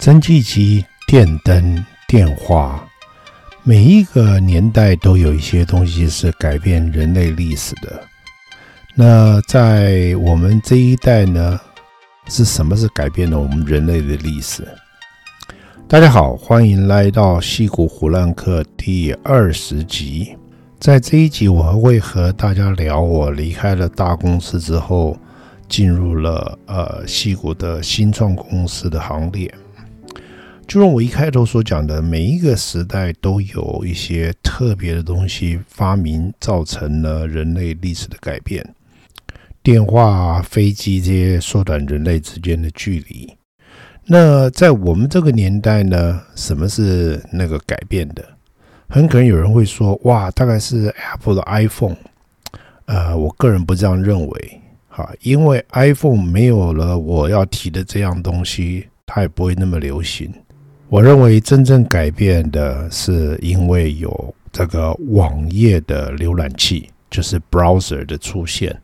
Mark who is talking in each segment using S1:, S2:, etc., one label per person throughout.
S1: 蒸汽机、电灯、电话，每一个年代都有一些东西是改变人类历史的。那在我们这一代呢，是什么是改变了我们人类的历史？大家好，欢迎来到西谷唬烂客第二十集。在这一集，我会和大家聊我离开了大公司之后，进入了呃西谷的新创公司的行列。就像我一开头所讲的，每一个时代都有一些特别的东西发明，造成了人类历史的改变。电话、飞机这些缩短人类之间的距离。那在我们这个年代呢，什么是那个改变的？很可能有人会说：“哇，大概是 Apple 的 iPhone。”呃，我个人不这样认为，哈，因为 iPhone 没有了我要提的这样东西，它也不会那么流行。我认为真正改变的是因为有这个网页的浏览器，就是 browser 的出现。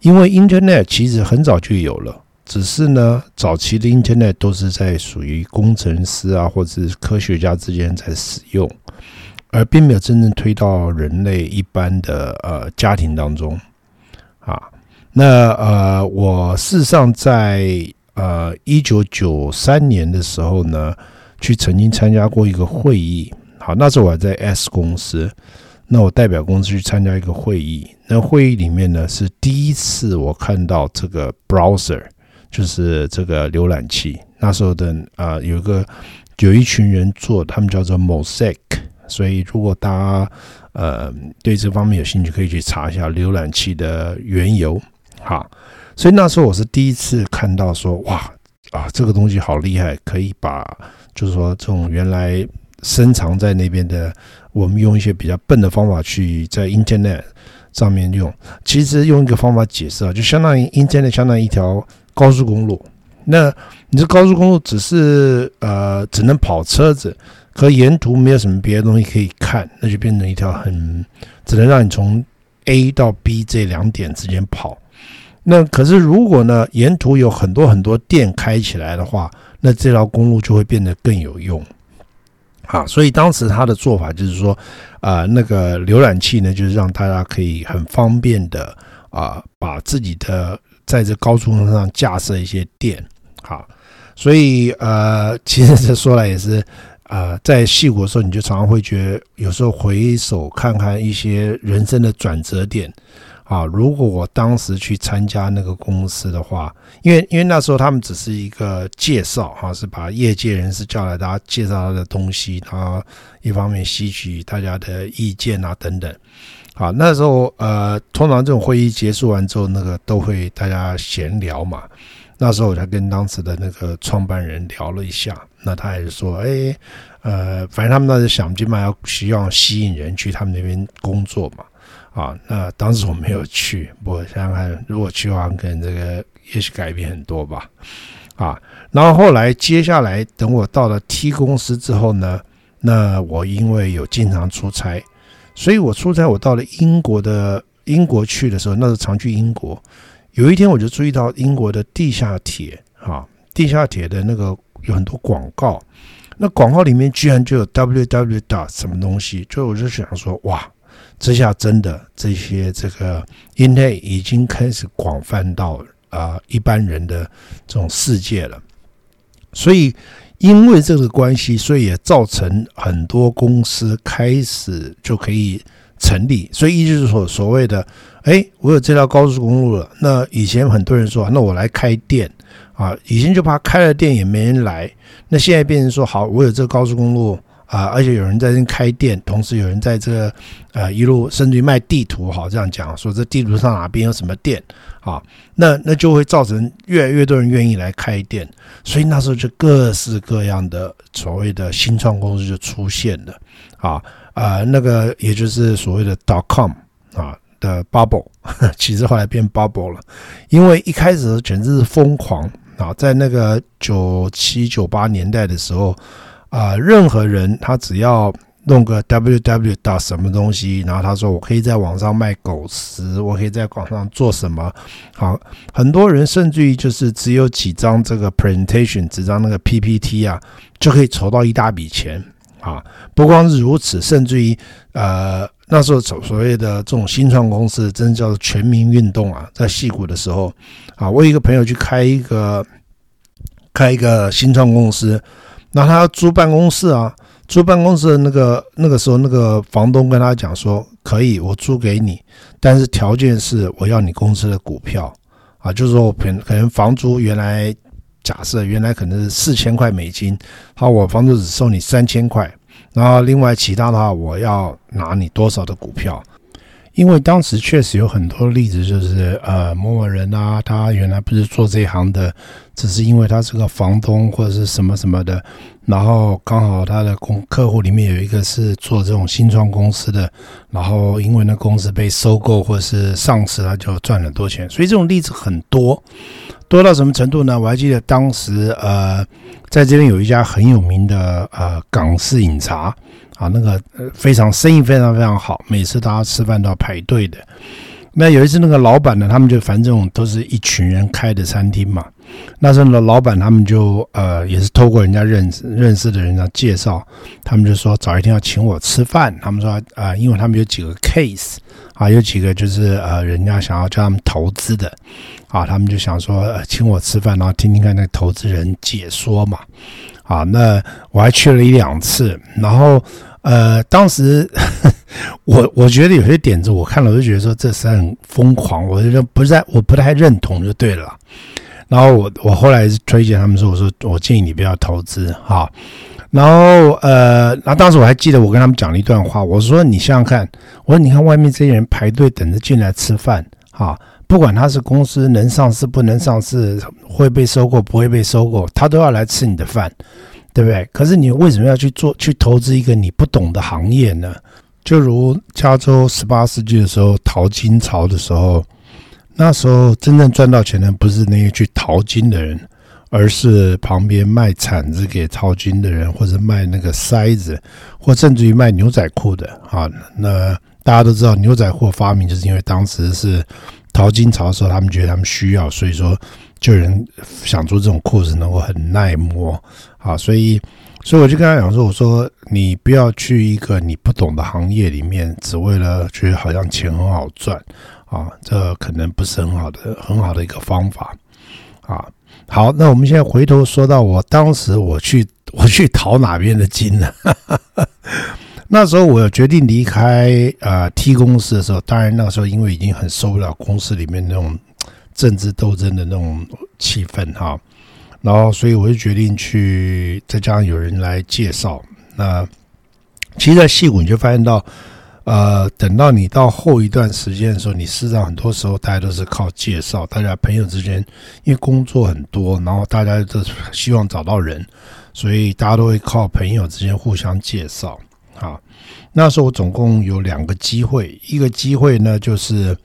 S1: 因为 Internet 其实很早就有了，只是呢，早期的 Internet 都是在属于工程师啊或者是科学家之间在使用，而并没有真正推到人类一般的呃家庭当中。啊，那呃，我事实上在呃一九九三年的时候呢。去曾经参加过一个会议，好，那时候我还在 S 公司，那我代表公司去参加一个会议，那会议里面呢是第一次我看到这个 browser，就是这个浏览器。那时候的啊、呃、有一个有一群人做，他们叫做 Mosaic，所以如果大家呃对这方面有兴趣，可以去查一下浏览器的缘由。好，所以那时候我是第一次看到说哇啊这个东西好厉害，可以把。就是说，这种原来深藏在那边的，我们用一些比较笨的方法去在 Internet 上面用。其实用一个方法解释啊，就相当于 Internet 相当于一条高速公路。那你这高速公路只是呃只能跑车子，可沿途没有什么别的东西可以看，那就变成一条很只能让你从 A 到 B 这两点之间跑。那可是如果呢，沿途有很多很多店开起来的话，那这条公路就会变得更有用，啊，所以当时他的做法就是说，啊，那个浏览器呢，就是让大家可以很方便的啊，把自己的在这高速公路上架设一些店，好，所以呃，其实这说来也是，呃，在矽谷的时候，你就常常会觉得，有时候回首看看一些人生的转折点。啊，如果我当时去参加那个公司的话，因为因为那时候他们只是一个介绍，哈，是把业界人士叫来，大家介绍他的东西，然后一方面吸取大家的意见啊等等。好，那时候呃，通常这种会议结束完之后，那个都会大家闲聊嘛。那时候我才跟当时的那个创办人聊了一下，那他也是说，哎，呃，反正他们那时想尽办法要需要吸引人去他们那边工作嘛。啊，那当时我没有去，我想想看，如果去的话，可能这个也许改变很多吧。啊，然后后来接下来等我到了 T 公司之后呢，那我因为有经常出差，所以我出差我到了英国的英国去的时候，那是常去英国。有一天我就注意到英国的地下铁，啊，地下铁的那个有很多广告，那广告里面居然就有 www 什么东西，就我就想说，哇！这下真的，这些这个 Internet 已经开始广泛到啊、一般人的这种世界了。所以因为这个关系，所以也造成很多公司开始就可以成立。所以，也就是说，所谓的，哎，我有这条高速公路了。那以前很多人说，那我来开店啊，以前就怕开了店也没人来。那现在变成说，好，我有这个高速公路。啊，而且有人在这开店，同时有人在这个呃一路甚至于卖地图，好这样讲，说这地图上哪边有什么店，啊，那那就会造成越来越多人愿意来开店，所以那时候就各式各样的所谓的新创公司就出现了，啊啊，那个也就是所谓的 dot com 啊的 bubble，其实后来变 bubble 了，因为一开始简直是疯狂啊，在那个九七九八年代的时候。啊、任何人他只要弄个 www 到什么东西，然后他说我可以在网上卖狗食，我可以在网上做什么？好，很多人甚至于就是只有几张这个 presentation，几张那个 PPT 啊，就可以筹到一大笔钱啊！不光是如此，甚至于呃那时候所所谓的这种新创公司，真叫做全民运动啊，在矽谷的时候啊，我有一个朋友去开一个开一个新创公司，那他租办公室啊。租办公室那个那个时候，那个房东跟他讲说：“可以，我租给你，但是条件是我要你公司的股票啊，就是说我可可能房租原来假设原来可能是四千块美金，好，我房租只收你三千块，然后另外其他的话我要拿你多少的股票。”因为当时确实有很多例子，就是呃某某人啊，他原来不是做这一行的，只是因为他是个房东或者是什么什么的，然后刚好他的公客户里面有一个是做这种新创公司的，然后因为那公司被收购或者是上市，他就赚了很多钱。所以这种例子很多，多到什么程度呢？我还记得当时呃在这边有一家很有名的呃港式饮茶。啊，那个，非常生意非常非常好，每次大家吃饭都要排队的。那有一次，那个老板呢，他们就反正都是一群人开的餐厅嘛。那时候呢，老板他们就呃，也是透过人家认识认识的人家介绍，他们就说早一天要请我吃饭。他们说啊、因为他们有几个 case 啊，有几个就是呃，人家想要叫他们投资的啊，他们就想说、呃、请我吃饭，然后听听看那个投资人解说嘛。啊，那我还去了一两次，然后。呃，当时 我我觉得有些点子，我看了我就觉得说这是很疯狂，我就不是我不太认同就对了。然后我我后来推荐他们说，我说我建议你不要投资哈。然后呃，然后当时我还记得我跟他们讲了一段话，我说你想想看，我说你看外面这些人排队等着进来吃饭哈，不管他是公司能上市不能上市，会被收购不会被收购，他都要来吃你的饭。对不对？可是你为什么要去做去投资一个你不懂的行业呢？就如加州十八世纪的时候淘金潮的时候，那时候真正赚到钱的不是那些去淘金的人，而是旁边卖铲子给淘金的人，或者卖那个筛子，或甚至于卖牛仔裤的啊。那大家都知道牛仔裤发明就是因为当时是淘金潮的时候，他们觉得他们需要，所以说。就有人想做这种裤子能够很耐磨啊，所以，所以我就跟他讲说：“我说你不要去一个你不懂的行业里面，只为了觉得好像钱很好赚啊，这可能不是很好的很好的一个方法啊。”好，那我们现在回头说到我当时我去我去淘哪边的金呢？那时候我决定离开呃 T 公司的时候，当然那个时候因为已经很受不了公司里面那种。政治斗争的那种气氛哈，然后所以我就决定去，再加上有人来介绍，那其实，在矽谷你就发现到，呃，等到你到后一段时间的时候，你事实上很多时候大家都是靠介绍，大家朋友之间，因为工作很多，然后大家都希望找到人，所以大家都会靠朋友之间互相介绍啊。那时候我总共有两个机会，一个机会呢就是。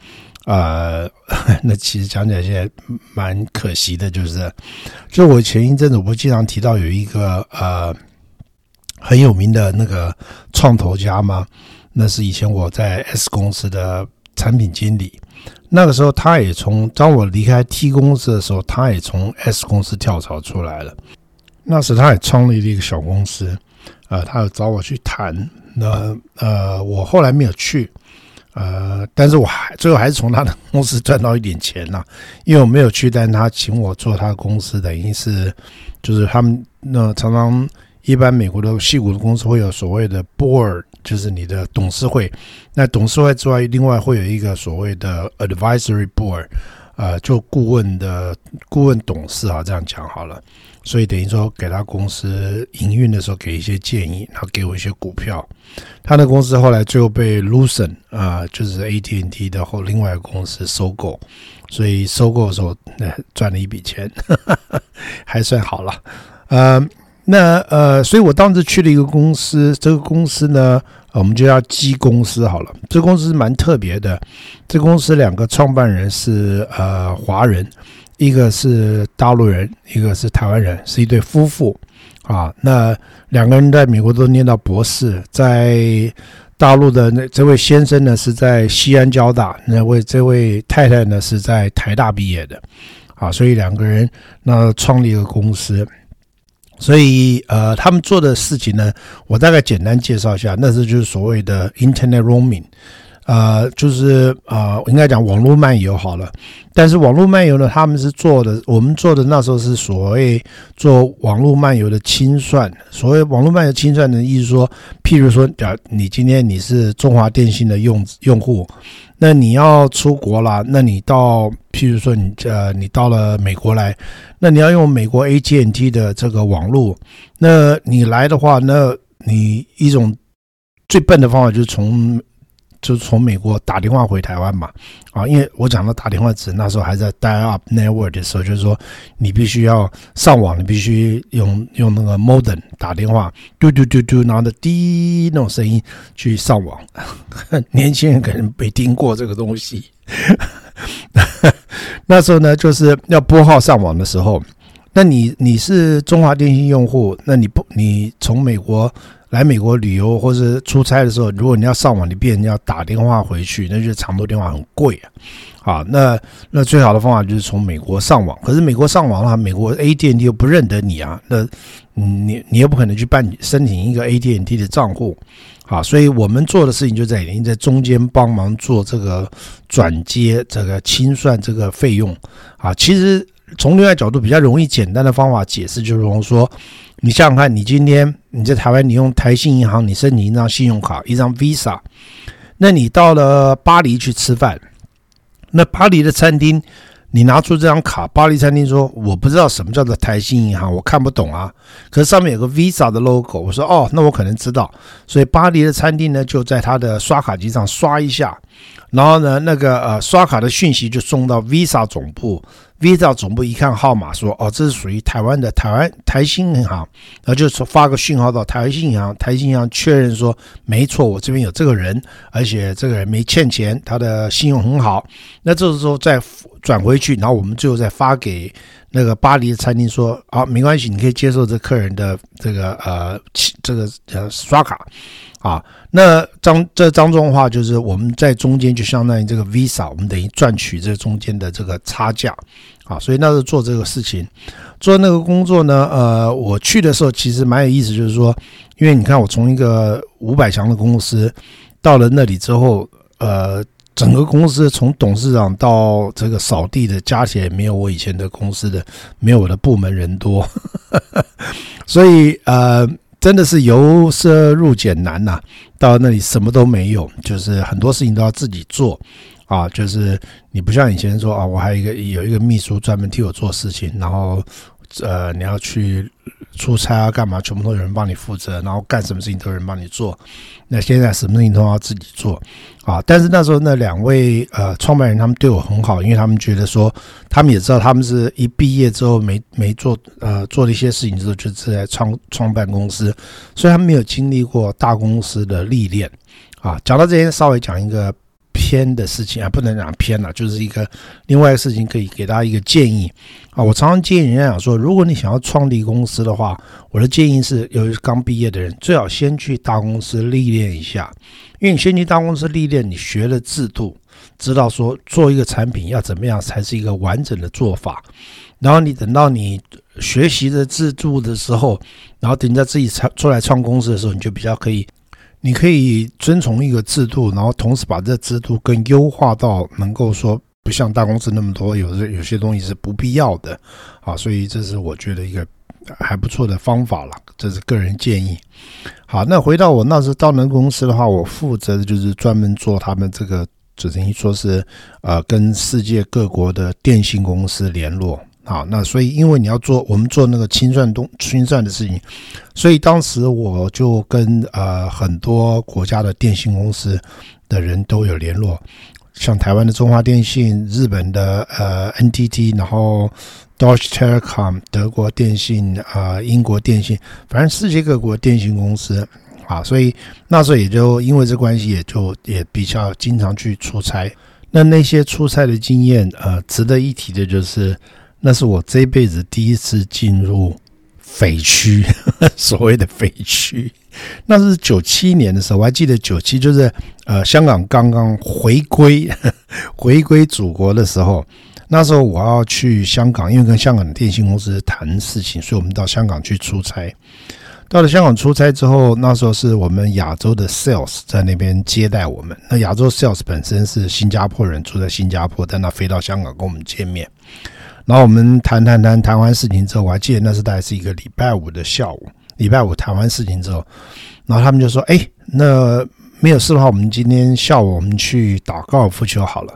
S1: 呃，那其实讲起来现在蛮可惜的，就是，就我前一阵子我不经常提到有一个呃很有名的那个创投家吗？那是以前我在 S 公司的产品经理，那个时候他也从当我离开 T 公司的时候，他也从 S 公司跳槽出来了。那时他也创立了一个小公司，呃，他有找我去谈，那呃，我后来没有去。呃，但是我还最后还是从他的公司赚到一点钱呐，因为我没有去，但他请我做他的公司，等于是就是他们那常常一般美国的戏骨的公司会有所谓的 board，就是你的董事会。那董事会之外，另外会有一个所谓的 advisory board，呃，就顾问的顾问董事啊，这样讲好了。所以等于说，给他公司营运的时候给一些建议，然后给我一些股票。他的公司后来最后被 Lucent 啊，就是 AT&T 的后另外一个公司收购，所以收购的时候赚了一笔钱，还算好了。呃，那呃，所以我当时去了一个公司，这个公司呢，我们就叫鸡公司好了。这公司蛮特别的，这公司两个创办人是呃华人。一个是大陆人，一个是台湾人，是一对夫妇啊。那两个人在美国都念到博士，在大陆的那这位先生呢是在西安交大，那位这位太太呢是在台大毕业的啊，所以两个人那创立一个公司。所以，呃，他们做的事情呢，我大概简单介绍一下。那是就是所谓的 Internet Roaming，呃，就是呃，应该讲网络漫游好了。但是网络漫游呢，他们是做的，我们做的那时候是所谓做网络漫游的清算。所谓网络漫游清算的意思说，譬如说，假你今天你是中华电信的用用户。那你要出国了，那你到，譬如说你呃，你到了美国来，那你要用美国 AT&T 的这个网络，那你来的话，那你一种最笨的方法就是从。就是从美国打电话回台湾嘛，啊，因为我讲的打电话指那时候还在 dial-up network 的时候，就是说你必须要上网，你必须用用那个 modem 打电话，嘟嘟嘟嘟，然后的滴那种声音去上网。年轻人可能没听过这个东西。那时候呢，就是要拨号上网的时候，那你你是中华电信用户，那你不你从美国。来美国旅游或是出差的时候，如果你要上网，你必然要打电话回去，那就是长途电话很贵啊。好，那那最好的方法就是从美国上网。可是美国上网的话，美国 AT&T 又不认得你啊，那你你又不可能去办申请一个 AT&T 的账户。啊，所以我们做的事情就在您在中间帮忙做这个转接、这个清算这个费用。啊，其实从另外角度比较容易简单的方法解释，就是说。你想想看，你今天你在台湾，你用台新银行，你申请一张信用卡，一张 Visa，那你到了巴黎去吃饭，那巴黎的餐厅，你拿出这张卡，巴黎餐厅说我不知道什么叫做台新银行，我看不懂啊。可是上面有个 Visa 的 logo，我说哦，那我可能知道。所以巴黎的餐厅呢，就在他的刷卡机上刷一下，然后呢，那个呃刷卡的讯息就送到 Visa 总部。Visa 总部一看号码，说：“哦，这是属于台湾的台湾台新银行。”然后就发个讯号到台新银行，台新银行确认说：“没错，我这边有这个人，而且这个人没欠钱，他的信用很好。”那这时候再转回去，然后我们最后再发给那个巴黎餐厅说：“啊，没关系，你可以接受这客人的这个呃这个呃刷卡。”啊，那张这张中的话，就是我们在中间就相当于这个 Visa，我们等于赚取这中间的这个差价，啊，所以那时候做这个事情，做那个工作呢，呃，我去的时候其实蛮有意思，就是说，因为你看我从一个五百强的公司到了那里之后，呃，整个公司从董事长到这个扫地的加起来没有我以前的公司的没有我的部门人多，所以呃。真的是由奢入俭难呐、到那里什么都没有，就是很多事情都要自己做，啊，就是你不像以前说啊，我还有一个有一个秘书专门替我做事情，然后。呃，你要去出差啊，干嘛？全部都有人帮你负责，然后干什么事情都有人帮你做。那现在什么事情都要自己做啊！但是那时候那两位呃创办人他们对我很好，因为他们觉得说，他们也知道他们是一毕业之后没没做呃做了一些事情之后就是在创创办公司，所以他们没有经历过大公司的历练啊。讲到这边，稍微讲一个。偏的事情啊，不能讲偏了，就是一个另外的事情，可以给大家一个建议啊。我常常建议人家讲说，如果你想要创立公司的话，我的建议是，由于刚毕业的人，最好先去大公司历练一下，因为你先去大公司历练，你学了制度，知道说做一个产品要怎么样才是一个完整的做法，然后你等到你学习的制度的时候，然后等到自己创出来创公司的时候，你就比较可以。你可以遵从一个制度，然后同时把这制度更优化到能够说不像大公司那么多，有的有些东西是不必要的，啊，所以这是我觉得一个还不错的方法了，这是个人建议。好，那回到我那时到那个公司的话，我负责的就是专门做他们这个，只等于说是呃跟世界各国的电信公司联络。啊，那所以因为你要做我们做那个清算东清算的事情，所以当时我就跟呃很多国家的电信公司的人都有联络，像台湾的中华电信、日本的呃 NTT，然后 Deutsche Telekom 德国电信啊、呃、英国电信，反正世界各国电信公司啊，所以那时候也就因为这关系，也就也比较经常去出差。那那些出差的经验，呃，值得一提的就是。那是我这辈子第一次进入匪区，所谓的匪区。那是九七年的时候，我还记得九七就是呃香港刚刚回归 回归祖国的时候，那时候我要去香港，因为跟香港的电信公司谈事情，所以我们到香港去出差。到了香港出差之后，那时候是我们亚洲的 sales 在那边接待我们。那亚洲 sales 本身是新加坡人，住在新加坡，但他飞到香港跟我们见面。然后我们谈谈谈谈完事情之后，我还记得那是大概是一个礼拜五的下午。礼拜五谈完事情之后，然后他们就说：“哎，那没有事的话，我们今天下午我们去打高尔夫球好了。”，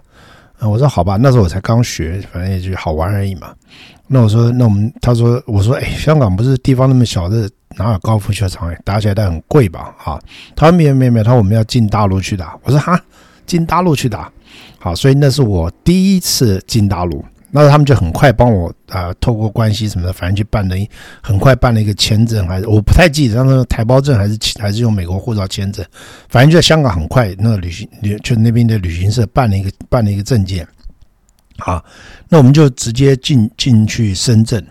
S1: 我说：“好吧。”那时候我才刚学，反正也就好玩而已嘛。那我说：“那我们……”他说：“我说，哎，香港不是地方那么小，这哪有高尔夫球场？打起来但很贵吧？”哈，他说：“没有没有没有，他说我们要进大陆去打。”我说：“哈，进大陆去打？”好，所以那是我第一次进大陆。那他们就很快帮我啊、透过关系什么的，反正去办了，很快办了一个签证，还是我不太记得，那个台胞证还是还是用美国护照签证，反正就在香港很快，那个旅行旅就那边的旅行社办了一个办了一个证件，好，那我们就直接进进去深圳，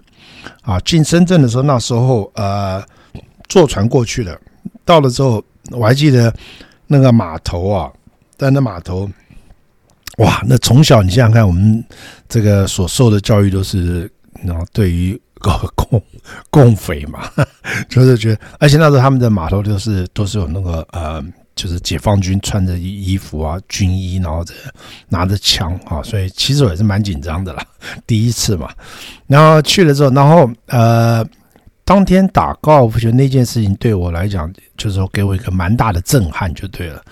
S1: 啊，进深圳的时候，那时候呃坐船过去的，到了之后我还记得那个码头啊，在那码头。哇，那从小你想想看，我们这个所受的教育都是，然后对于 共共匪嘛，就是觉得，而且那时候他们的码头都是都是有那个呃，就是解放军穿着衣服啊，军衣，然后这拿着枪啊，所以其实我也是蛮紧张的啦，第一次嘛。然后去了之后，然后呃，当天打高尔夫球那件事情对我来讲，就是说给我一个蛮大的震撼，就对了。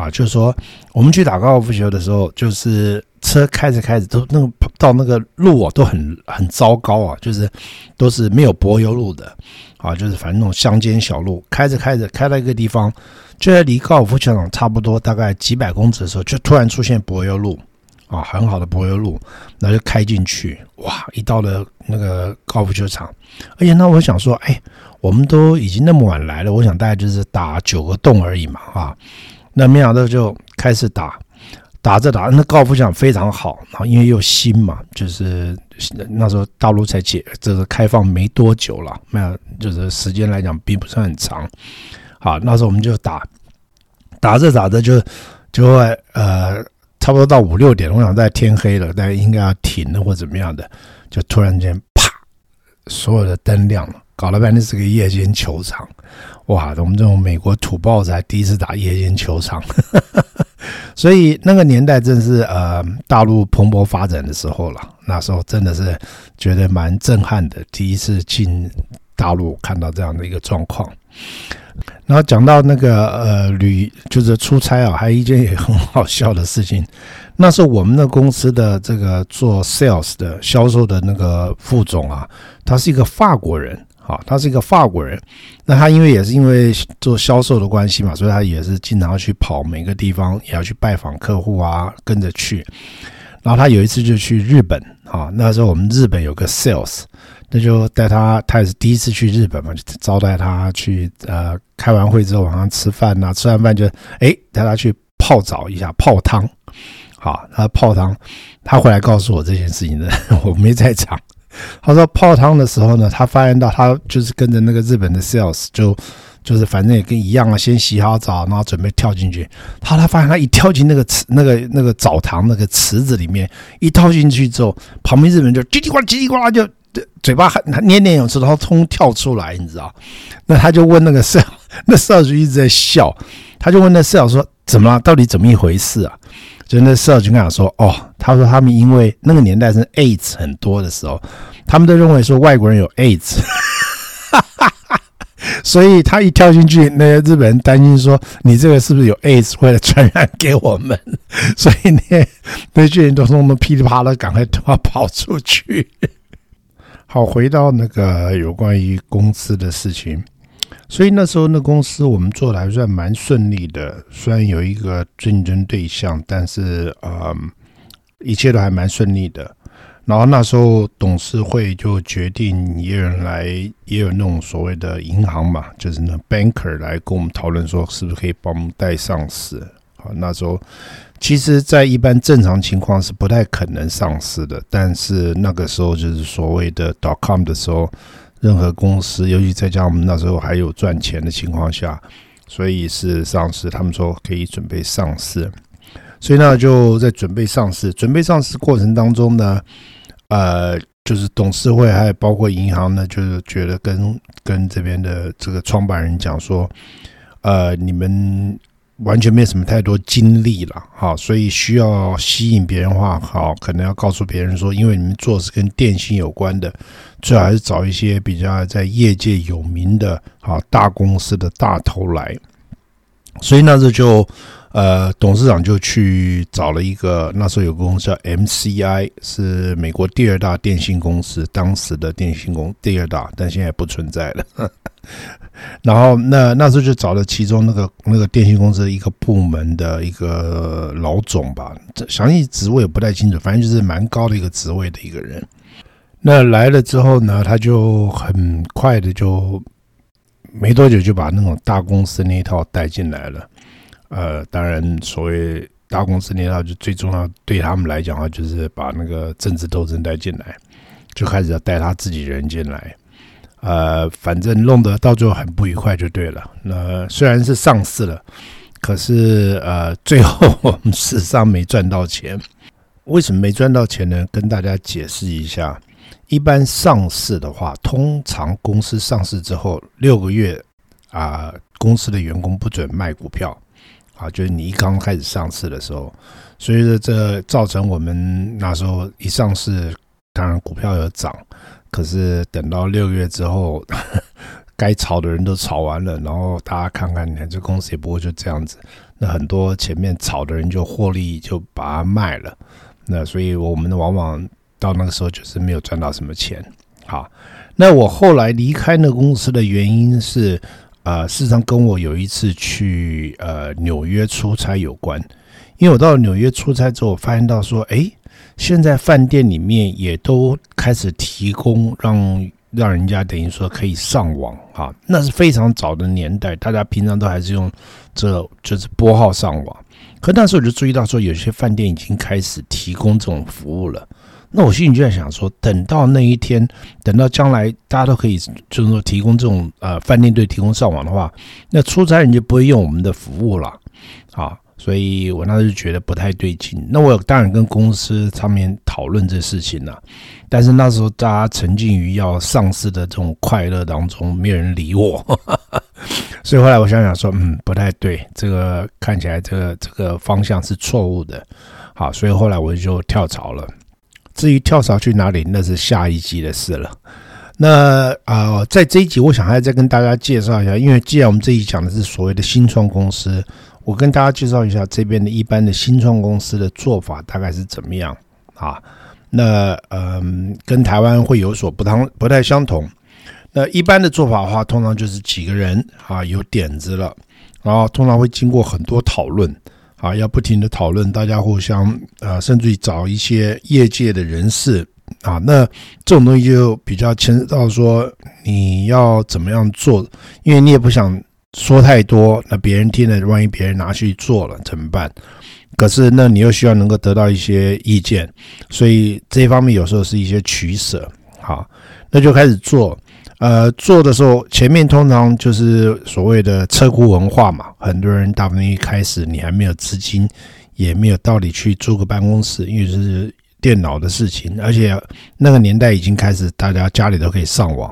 S1: 啊，就是说，我们去打高尔夫球的时候，就是车开着开着都那个到那个路啊，都很很糟糕啊，就是都是没有柏油路的，啊，就是反正那种乡间小路，开着开着开到一个地方，就在离高尔夫球场差不多大概几百公尺的时候，就突然出现柏油路，啊，很好的柏油路，那就开进去，哇，一到了那个高尔夫球场，而且那我想说，哎，我们都已经那么晚来了，我想大概就是打九个洞而已嘛，啊。那没想到就开始打，打着打，那高尔夫球场非常好，然后因为又新嘛，就是那时候大陆才解这个开放没多久了，没有，就是时间来讲并不算很长。好，那时候我们就打，打着打着就就会呃，差不多到五六点，我想在天黑了，大家应该要停了或怎么样的，就突然间啪，所有的灯亮了，搞了半天是个夜间球场。哇，我们这种美国土包子还第一次打夜间球场，所以那个年代正是呃大陆蓬勃发展的时候了。那时候真的是觉得蛮震撼的，第一次进大陆看到这样的一个状况。然后讲到那个呃旅就是出差啊，还有一件也很好笑的事情，那是我们的公司的这个做 sales 的销售的那个副总啊，他是一个法国人。啊，他是一个法国人，那他因为也是因为做销售的关系嘛，所以他也是经常要去跑每个地方，也要去拜访客户啊，跟着去。然后他有一次就去日本，啊，那时候我们日本有个 sales，那就带他，他也是第一次去日本嘛，就招待他去，呃，开完会之后晚上吃饭呐，吃完饭就哎带他去泡澡一下，泡汤，好，他泡汤，他回来告诉我这件事情的，我没在场。他说泡汤的时候呢，他发现到他就是跟着那个日本的 sales，就就是反正也跟一样啊，先洗好澡，然后准备跳进去。他他发现他一跳进那个池、那个那个澡堂那个池子里面，一跳进去之后，旁边日本人就叽里呱啦叽里呱啦就嘴巴还还念念有词，然后通跳出来，你知道？那他就问那个 sales，那 sales 就一直在笑，他就问那 sales 说：“怎么了？到底怎么一回事啊？”就那 sales 就跟他说：“哦，他说他们因为那个年代是 AIDS 很多的时候，他们都认为说外国人有 AIDS，所以他一跳进去，那些日本人担心说你这个是不是有 AIDS，会来传染给我们？所以呢，那些人都说我们噼里啪啦赶快都要跑出去。好，回到那个有关于公司的事情。”所以那时候那公司我们做的还算蛮顺利的，虽然有一个竞争对象，但是呃，一切都还蛮顺利的。然后那时候董事会就决定也有人来，也有那种所谓的银行嘛，就是那 banker 来跟我们讨论说，是不是可以帮我们带上市好，那时候其实，在一般正常情况是不太可能上市的，但是那个时候就是所谓的 dot com 的时候，任何公司，尤其再加上我们那时候还有赚钱的情况下，所以是上市。他们说可以准备上市，所以呢就在准备上市。准备上市过程当中呢，呃。就是董事会还有包括银行呢，就是觉得跟跟这边的这个创办人讲说，呃，你们完全没什么太多精力了，哈，所以需要吸引别人话，好，可能要告诉别人说，因为你们做是跟电信有关的，最好还是找一些比较在业界有名的，啊大公司的大头来，所以那这就。呃，董事长就去找了一个，那时候有个公司叫 MCI，是美国第二大电信公司，当时的电信公第二大，但现在不存在了。然后那那时候就找了其中那个那个电信公司的一个部门的一个老总吧，这详细职位也不太清楚，反正就是蛮高的一个职位的一个人。那来了之后呢，他就很快的就没多久就把那种大公司那一套带进来了。呃，当然，所谓大公司那套，就最重要对他们来讲的话，就是把那个政治斗争带进来，就开始要带他自己人进来。呃，反正弄得到最后很不愉快就对了。那虽然是上市了，可是呃，最后我们事实上没赚到钱。为什么没赚到钱呢？跟大家解释一下。一般上市的话，通常公司上市之后六个月啊，公司的员工不准卖股票。啊，就是你一刚开始上市的时候，所以说这造成我们那时候一上市，当然股票有涨，可是等到六个月之后，该炒的人都炒完了，然后大家看看，你看这公司也不会就这样子，那很多前面炒的人就获利就把它卖了，那所以我们往往到那个时候就是没有赚到什么钱。好，那我后来离开那公司的原因是。呃，事实上跟我有一次去呃纽约出差有关，因为我到了纽约出差之后，我发现到说，哎，现在饭店里面也都开始提供让让人家等于说可以上网哈，那是非常早的年代，大家平常都还是用这就是拨号上网，可那时候我就注意到说，有些饭店已经开始提供这种服务了。那我心里就在想说，等到那一天，等到将来大家都可以就是说提供这种呃饭店队提供上网的话，那出差人就不会用我们的服务了啊。所以我那时候就觉得不太对劲。那我当然跟公司上面讨论这事情了，但是那时候大家沉浸于要上市的这种快乐当中，没有人理我。所以后来我想想说，嗯，不太对，这个看起来这个这个方向是错误的。好，所以后来我就跳槽了。至于跳槽去哪里，那是下一集的事了。那啊、在这一集，我想还要再跟大家介绍一下，因为既然我们这一集讲的是所谓的新创公司，我跟大家介绍一下这边的一般的新创公司的做法大概是怎么样啊？那嗯、跟台湾会有所不同，不太相同。那一般的做法的话，通常就是几个人啊有点子了，然后通常会经过很多讨论。啊，要不停的讨论，大家互相啊，甚至于找一些业界的人士啊，那这种东西就比较牵涉到说你要怎么样做，因为你也不想说太多，那别人听了，万一别人拿去做了怎么办？可是那你又需要能够得到一些意见，所以这一方面有时候是一些取舍。好，那就开始做。呃，做的时候前面通常就是所谓的车库文化嘛，很多人大部分一开始你还没有资金，也没有道理去租个办公室，因为是电脑的事情，而且那个年代已经开始大家家里都可以上网，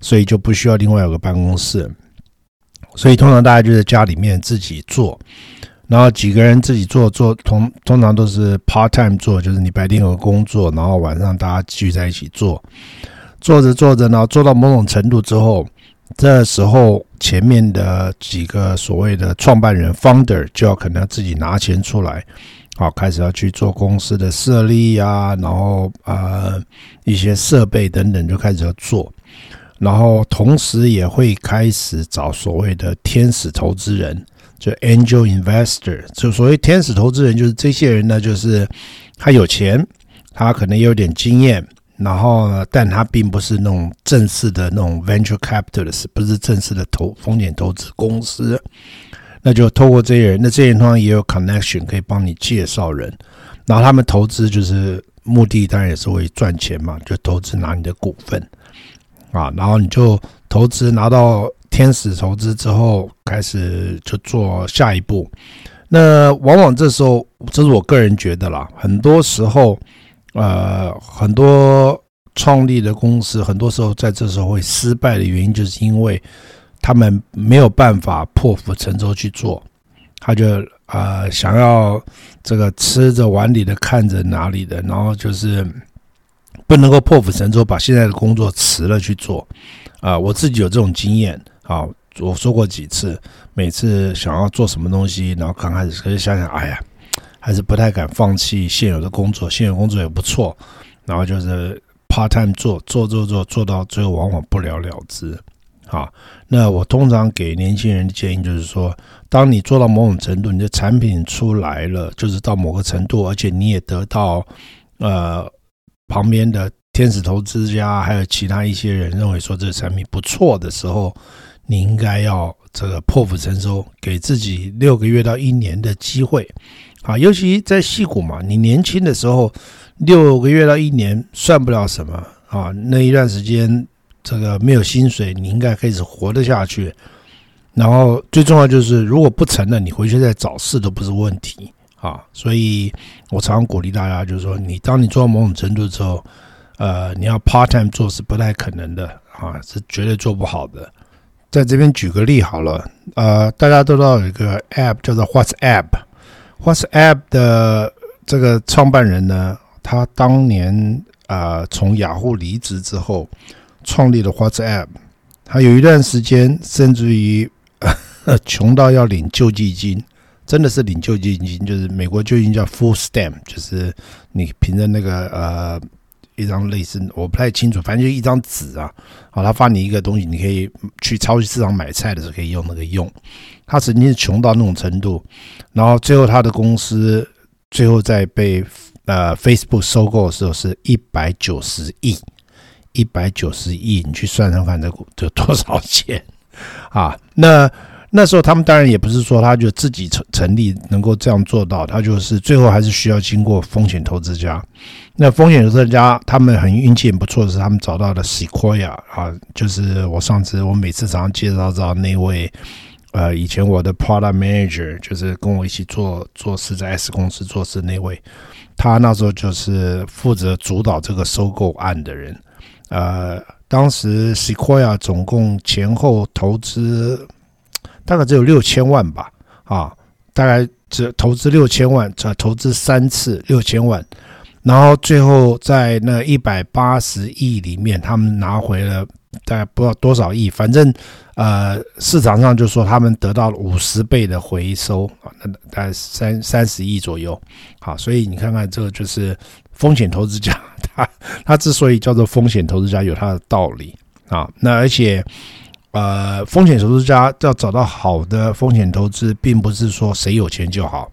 S1: 所以就不需要另外有个办公室，所以通常大家就在家里面自己做，然后几个人自己做做通通常都是 part time 做，就是你白天有个工作，然后晚上大家聚在一起做。做着做着呢，做到某种程度之后，这时候前面的几个所谓的创办人 founder 就要可能要自己拿钱出来，好，开始要去做公司的设立啊，然后呃一些设备等等就开始要做，然后同时也会开始找所谓的天使投资人，就 angel investor，就所谓天使投资人，就是这些人呢，就是他有钱，他可能有点经验。然后，但他并不是那种正式的那种 venture capitalist，不是正式的投风险投资公司。那就透过这些人，那这些人通常也有 connection 可以帮你介绍人，然后他们投资就是目的当然也是为赚钱嘛，就投资拿你的股份啊，然后你就投资拿到天使投资之后，开始就做下一步。那往往这时候，这是我个人觉得啦，很多时候，呃，很多创立的公司，很多时候在这时候会失败的原因，就是因为他们没有办法破釜沉舟去做，他就呃想要这个吃着碗里的看着哪里的，然后就是不能够破釜沉舟把现在的工作辞了去做，啊、我自己有这种经验啊。我说过几次，每次想要做什么东西，然后刚开始可是想想，哎呀，还是不太敢放弃现有的工作，现有工作也不错，然后就是 part time 做，做做做，做到最后往往不了了之。好，那我通常给年轻人的建议就是说，当你做到某种程度，你的产品出来了，就是到某个程度，而且你也得到呃旁边的天使投资家还有其他一些人认为说这个产品不错的时候。你应该要这个破釜沉舟，给自己六个月到一年的机会，啊，尤其在戏骨嘛，你年轻的时候六个月到一年算不了什么啊，那一段时间这个没有薪水，你应该可以活得下去。然后最重要就是，如果不成了，你回去再找事都不是问题啊。所以我常常鼓励大家，就是说，你当你做到某种程度之后，呃，你要 part time 做是不太可能的啊，是绝对做不好的。在这边举个例好了，呃，大家都知道有一个 App 叫做 WhatsApp WhatsApp 的这个创办人呢，他当年啊从雅虎离职之后，创立了 WhatsApp，他有一段时间甚至于 穷到要领救济金，真的是领救济金，就是美国救济金叫 Full Stamp，就是你凭着那个呃。一张类似我不太清楚，反正就一张纸啊。好，他发你一个东西，你可以去超级市场买菜的时候可以用那个用。他曾经是穷到那种程度，然后最后他的公司最后在被呃 Facebook 收购的时候是一百九十亿，一百九十亿，你去算算看这这多少钱啊？那。那时候他们当然也不是说他就自己成成立能够这样做到，他就是最后还是需要经过风险投资家。那风险投资家他们很运气很不错的是，他们找到了 Sequoia 啊，就是我上次我每次早上介绍到那位，呃，以前我的 Product Manager 就是跟我一起做做事在 S 公司做事那位，他那时候就是负责主导这个收购案的人。呃，当时 Sequoia 总共前后投资。大概只有六千万吧，啊，大概只投资六千万，只投资三次六千万，然后最后在那一百八十亿里面，他们拿回了大概不知道多少亿，反正呃市场上就说他们得到了五十倍的回收啊，那大概三三十亿左右，好，所以你看看这个就是风险投资家，他他之所以叫做风险投资家，有他的道理啊，那而且。呃，风险投资家要找到好的风险投资，并不是说谁有钱就好。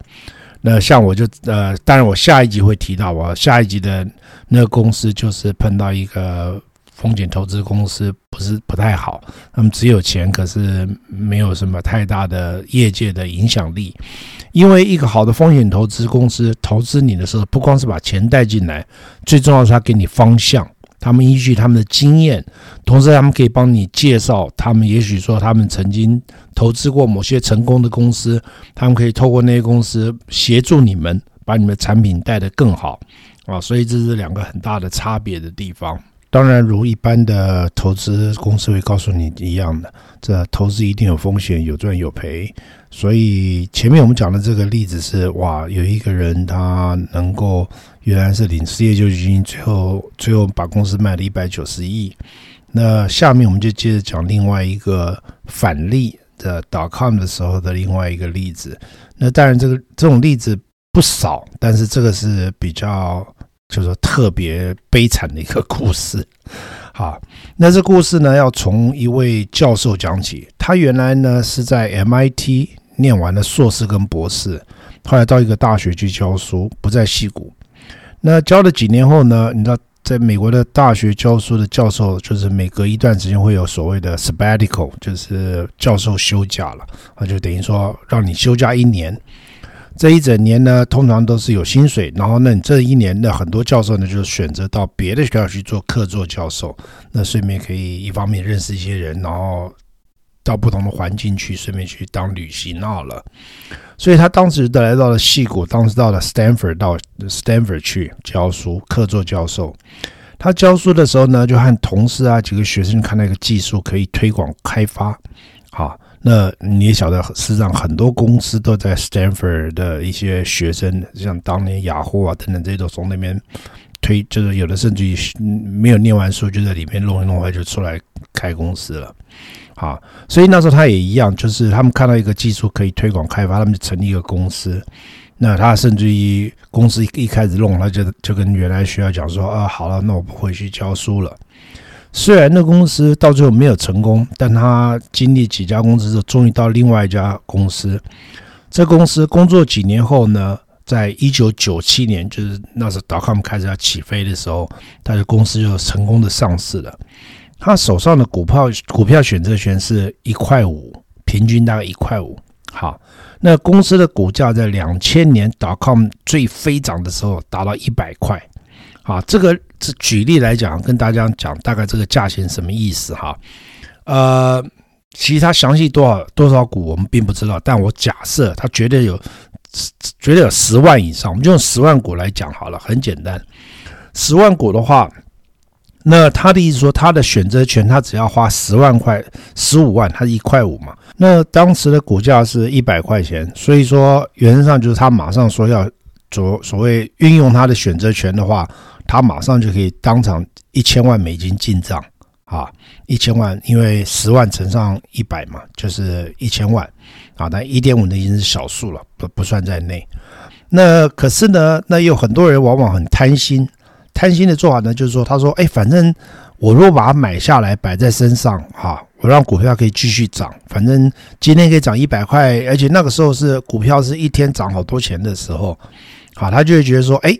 S1: 那像我就呃，当然我下一集会提到，我下一集的那个公司就是碰到一个风险投资公司，不是不太好。他们只有钱，可是没有什么太大的业界的影响力。因为一个好的风险投资公司投资你的时候，不光是把钱带进来，最重要是他给你方向。他们依据他们的经验，同时他们可以帮你介绍，他们也许说他们曾经投资过某些成功的公司，他们可以透过那些公司协助你们把你们的产品带得更好啊，所以这是两个很大的差别的地方。当然，如一般的投资公司会告诉你一样的，这投资一定有风险，有赚有赔。所以前面我们讲的这个例子是，哇，有一个人他能够原来是领失业救济金，最后最后把公司卖了一百九十亿。那下面我们就接着讲另外一个反例的 dotcom 的时候的另外一个例子。那当然，这个这种例子不少，但是这个是比较。就是特别悲惨的一个故事，好，那这故事呢，要从一位教授讲起。他原来呢是在 MIT 念完了硕士跟博士，后来到一个大学去教书，不在矽谷。那教了几年后呢，你知道在美国的大学教书的教授，就是每隔一段时间会有所谓的 sabbatical，就是教授休假了，那，就等于说让你休假一年。这一整年呢，通常都是有薪水。然后，那你这一年的很多教授呢，就是选择到别的学校去做客座教授，那顺便可以一方面认识一些人，然后到不同的环境去，顺便去当旅行好了。所以他当时的来到了矽谷，当时到了 Stanford 到 Stanford 去教书，客座教授。他教书的时候呢，就和同事啊几个学生看那个技术可以推广开发，好。那你也晓得，实际上很多公司都在 Stanford 的一些学生，像当年雅虎啊等等这些都从那边推，就是有的甚至于没有念完书就在里面弄一弄，就出来开公司了。好，所以那时候他也一样，就是他们看到一个技术可以推广开发，他们就成立一个公司。那他甚至于公司一一开始弄，他就就跟原来学校讲说啊，好了，那我不回去教书了。虽然那公司到最后没有成功，但他经历几家公司之后，终于到另外一家公司。这公司工作几年后呢，在一九九七年，就是那时 dotcom 开始要起飞的时候，他的公司就成功的上市了。他手上的股票股票选择权是一块五，平均大概一块五。好，那公司的股价在两千年 dotcom 最飞涨的时候达到一百块。好，这个是举例来讲，跟大家讲大概这个价钱什么意思哈？呃，其实它详细多少多少股我们并不知道，但我假设它绝对有，绝对有十万以上，我们就用十万股来讲好了，很简单。十万股的话，那他的意思说，他的选择权他只要花十万块，十五万，他一块五嘛。那当时的股价是一百块钱，所以说原则上就是他马上说要所所谓运用他的选择权的话。他马上就可以当场一千万美金进账啊！一千万，因为十万乘上一百嘛，就是一千万啊。但一点五呢已经是小数了，不不算在内。那可是呢，那有很多人往往很贪心，贪心的做法呢，就是说，他说：“哎，反正我如果把它买下来摆在身上啊，我让股票可以继续涨，反正今天可以涨一百块，而且那个时候是股票是一天涨好多钱的时候，好，他就会觉得说，哎。”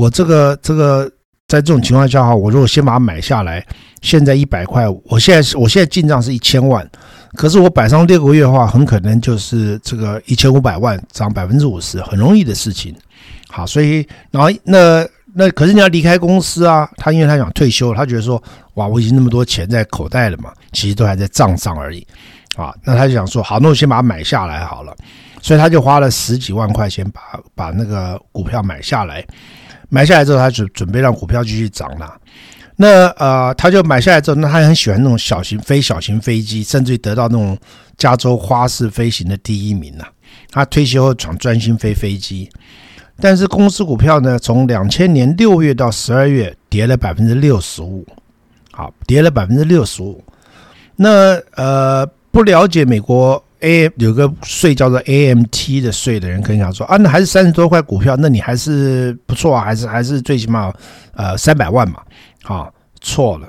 S1: 我这个这个在这种情况下哈，我如果先把它买下来，现在一百块，我现在我现在进账是一千万，可是我摆上六个月的话，很可能就是这个一千五百万涨百分之五十，很容易的事情。好，所以然后那那可是你要离开公司啊，他因为他想退休，他觉得说哇，我已经那么多钱在口袋了嘛，其实都还在账上而已啊。那他就想说，好，那我先把它买下来好了，所以他就花了十几万块钱把把那个股票买下来。买下来之后，他就准备让股票继续涨了。那呃，他就买下来之后，那他很喜欢那种小型飞小型飞机，甚至于得到那种加州花式飞行的第一名呐。他退休后转专心飞飞机，但是公司股票呢，从两千年六月到十二月跌了百分之六十五，好，跌了百分之六十五。那呃，不了解美国。A 有个税叫做 AMT 的税的人，可能想说啊，那还是三十多块股票，那你还是不错啊，还是还是最起码呃三百万嘛，啊，错了。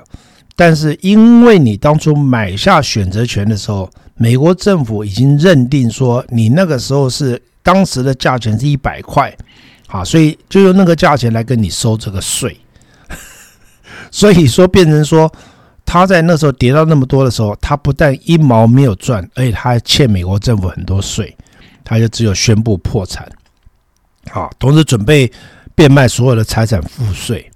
S1: 但是因为你当初买下选择权的时候，美国政府已经认定说你那个时候是当时的价钱是一百块，啊，所以就用那个价钱来跟你收这个税，所以说变成说。他在那时候跌到那么多的时候，他不但一毛没有赚，而且他还欠美国政府很多税，他就只有宣布破产，好，同时准备变卖所有的财产付税。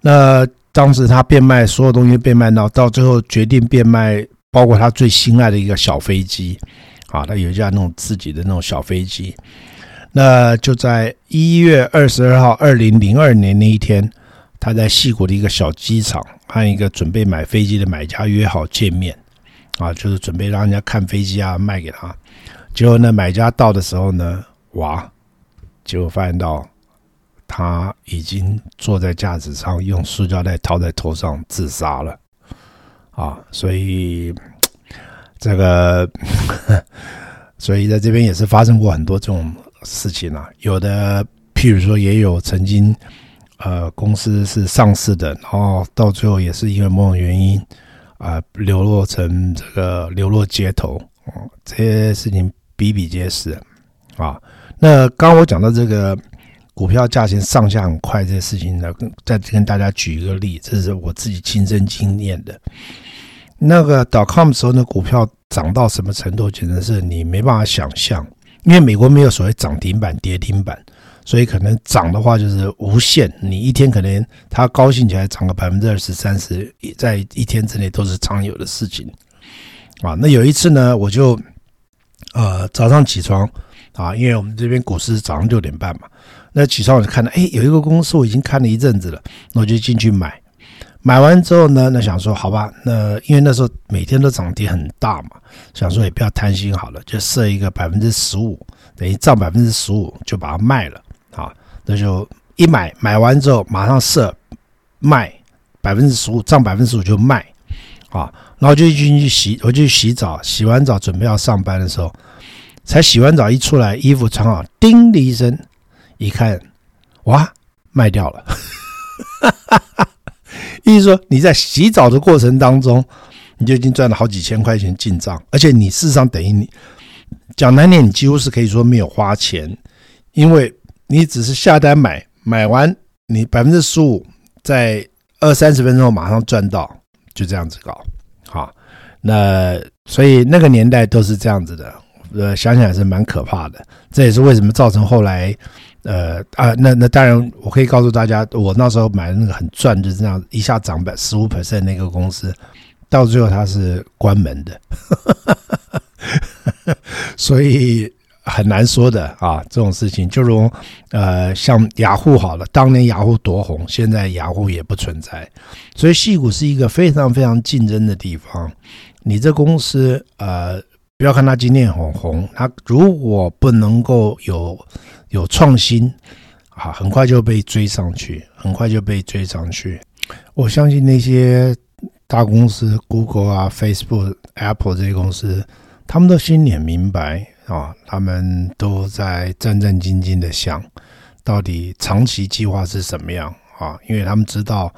S1: 那当时他变卖所有东西，变卖到到最后决定变卖，包括他最心爱的一个小飞机，啊，他有一架那种自己的那种小飞机。那就在一月二十二号，二零零二年那一天。他在西谷的一个小机场和一个准备买飞机的买家约好见面，啊，就是准备让人家看飞机啊，卖给他。结果呢，买家到的时候呢，哇，结果发现到他已经坐在驾驶舱，用塑胶袋套在头上自杀了。啊，所以这个，所以在这边也是发生过很多这种事情啊。有的，譬如说，也有曾经。呃，公司是上市的，然后到最后也是因为某种原因，啊、流落成这个流落街头，哦，这些事情比比皆是，啊。那刚刚我讲到这个股票价钱上下很快这些事情呢，再跟大家举一个例，这是我自己亲身经验的。那个 dot com 时候呢股票涨到什么程度，简直是你没办法想象。因为美国没有所谓涨停板、跌停板，所以可能涨的话就是无限。你一天可能他高兴起来涨个百分之二十、三十，在一天之内都是常有的事情。啊，那有一次呢，我就呃早上起床啊，因为我们这边股市早上六点半嘛，那起床我就看到，哎，有一个公司我已经看了一阵子了，那我就进去买。买完之后呢，那想说好吧，那因为那时候每天都涨跌很大嘛，想说也不要贪心好了，就设一个百分之十五，等于涨百分之十五就把它卖了。那就一买买完之后马上设卖百分之十五，涨百分之十五就卖啊。然后就进去洗，我就去洗澡，洗完澡准备要上班的时候，才洗完澡一出来，衣服穿好，叮的一声，一看，哇，卖掉了。意思说你在洗澡的过程当中，你就已经赚了好几千块钱进账，而且你事实上等于你讲难点，你几乎是可以说没有花钱，因为你只是下单买，买完你百分之十五，在二三十分钟马上赚到，就这样子搞。好，那所以那个年代都是这样子的，呃，想想也是蛮可怕的。这也是为什么造成后来。呃啊，那那当然，我可以告诉大家，我那时候买的那个很赚，就是这样一下涨百十五 percent 那个公司，到最后它是关门的，所以很难说的啊。这种事情就如呃，像雅虎好了，当年雅虎多红，现在雅虎也不存在，所以戏谷是一个非常非常竞争的地方。你这公司呃，不要看它今天很红，它如果不能够有。有创新，啊，很快就被追上去，很快就被追上去。我相信那些大公司，Google 啊、Facebook、Apple 这些公司，他们都心里很明白啊，他们都在战战兢兢的想，到底长期计划是什么样啊？因为他们知道，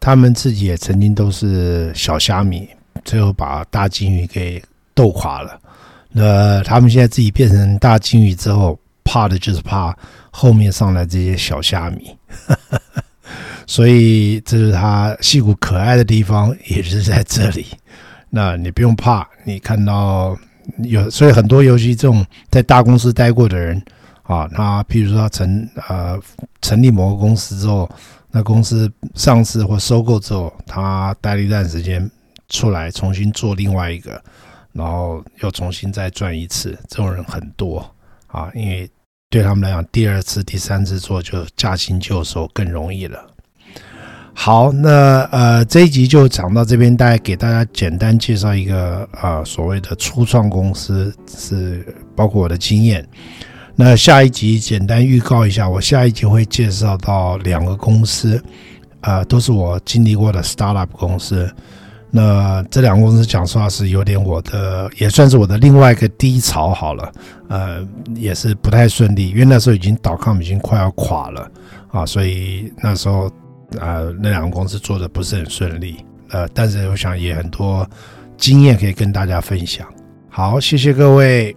S1: 他们自己也曾经都是小虾米，最后把大鲸鱼给斗垮了。那他们现在自己变成大鲸鱼之后。怕的就是怕后面上来这些小虾米，所以这是他戏骨可爱的地方，也是在这里。那你不用怕，你看到有，所以很多尤其这种在大公司待过的人啊，他譬如说他成呃成立某个公司之后，那公司上市或收购之后，他待了一段时间出来，重新做另外一个，然后又重新再赚一次，这种人很多啊，因为。对他们来讲，第二次、第三次做就驾轻就熟，更容易了。好，那呃这一集就讲到这边，大概给大家简单介绍一个、呃、所谓的初创公司，是包括我的经验。那下一集简单预告一下，我下一集会介绍到两个公司，呃，都是我经历过的 startup 公司。那这两个公司讲实话是有点我的，也算是我的另外一个低潮好了，呃，也是不太顺利，因为那时候已经 dotcom 已经快要垮了啊，所以那时候啊那两个公司做的不是很顺利，呃，但是我想也很多经验可以跟大家分享。好，谢谢各位。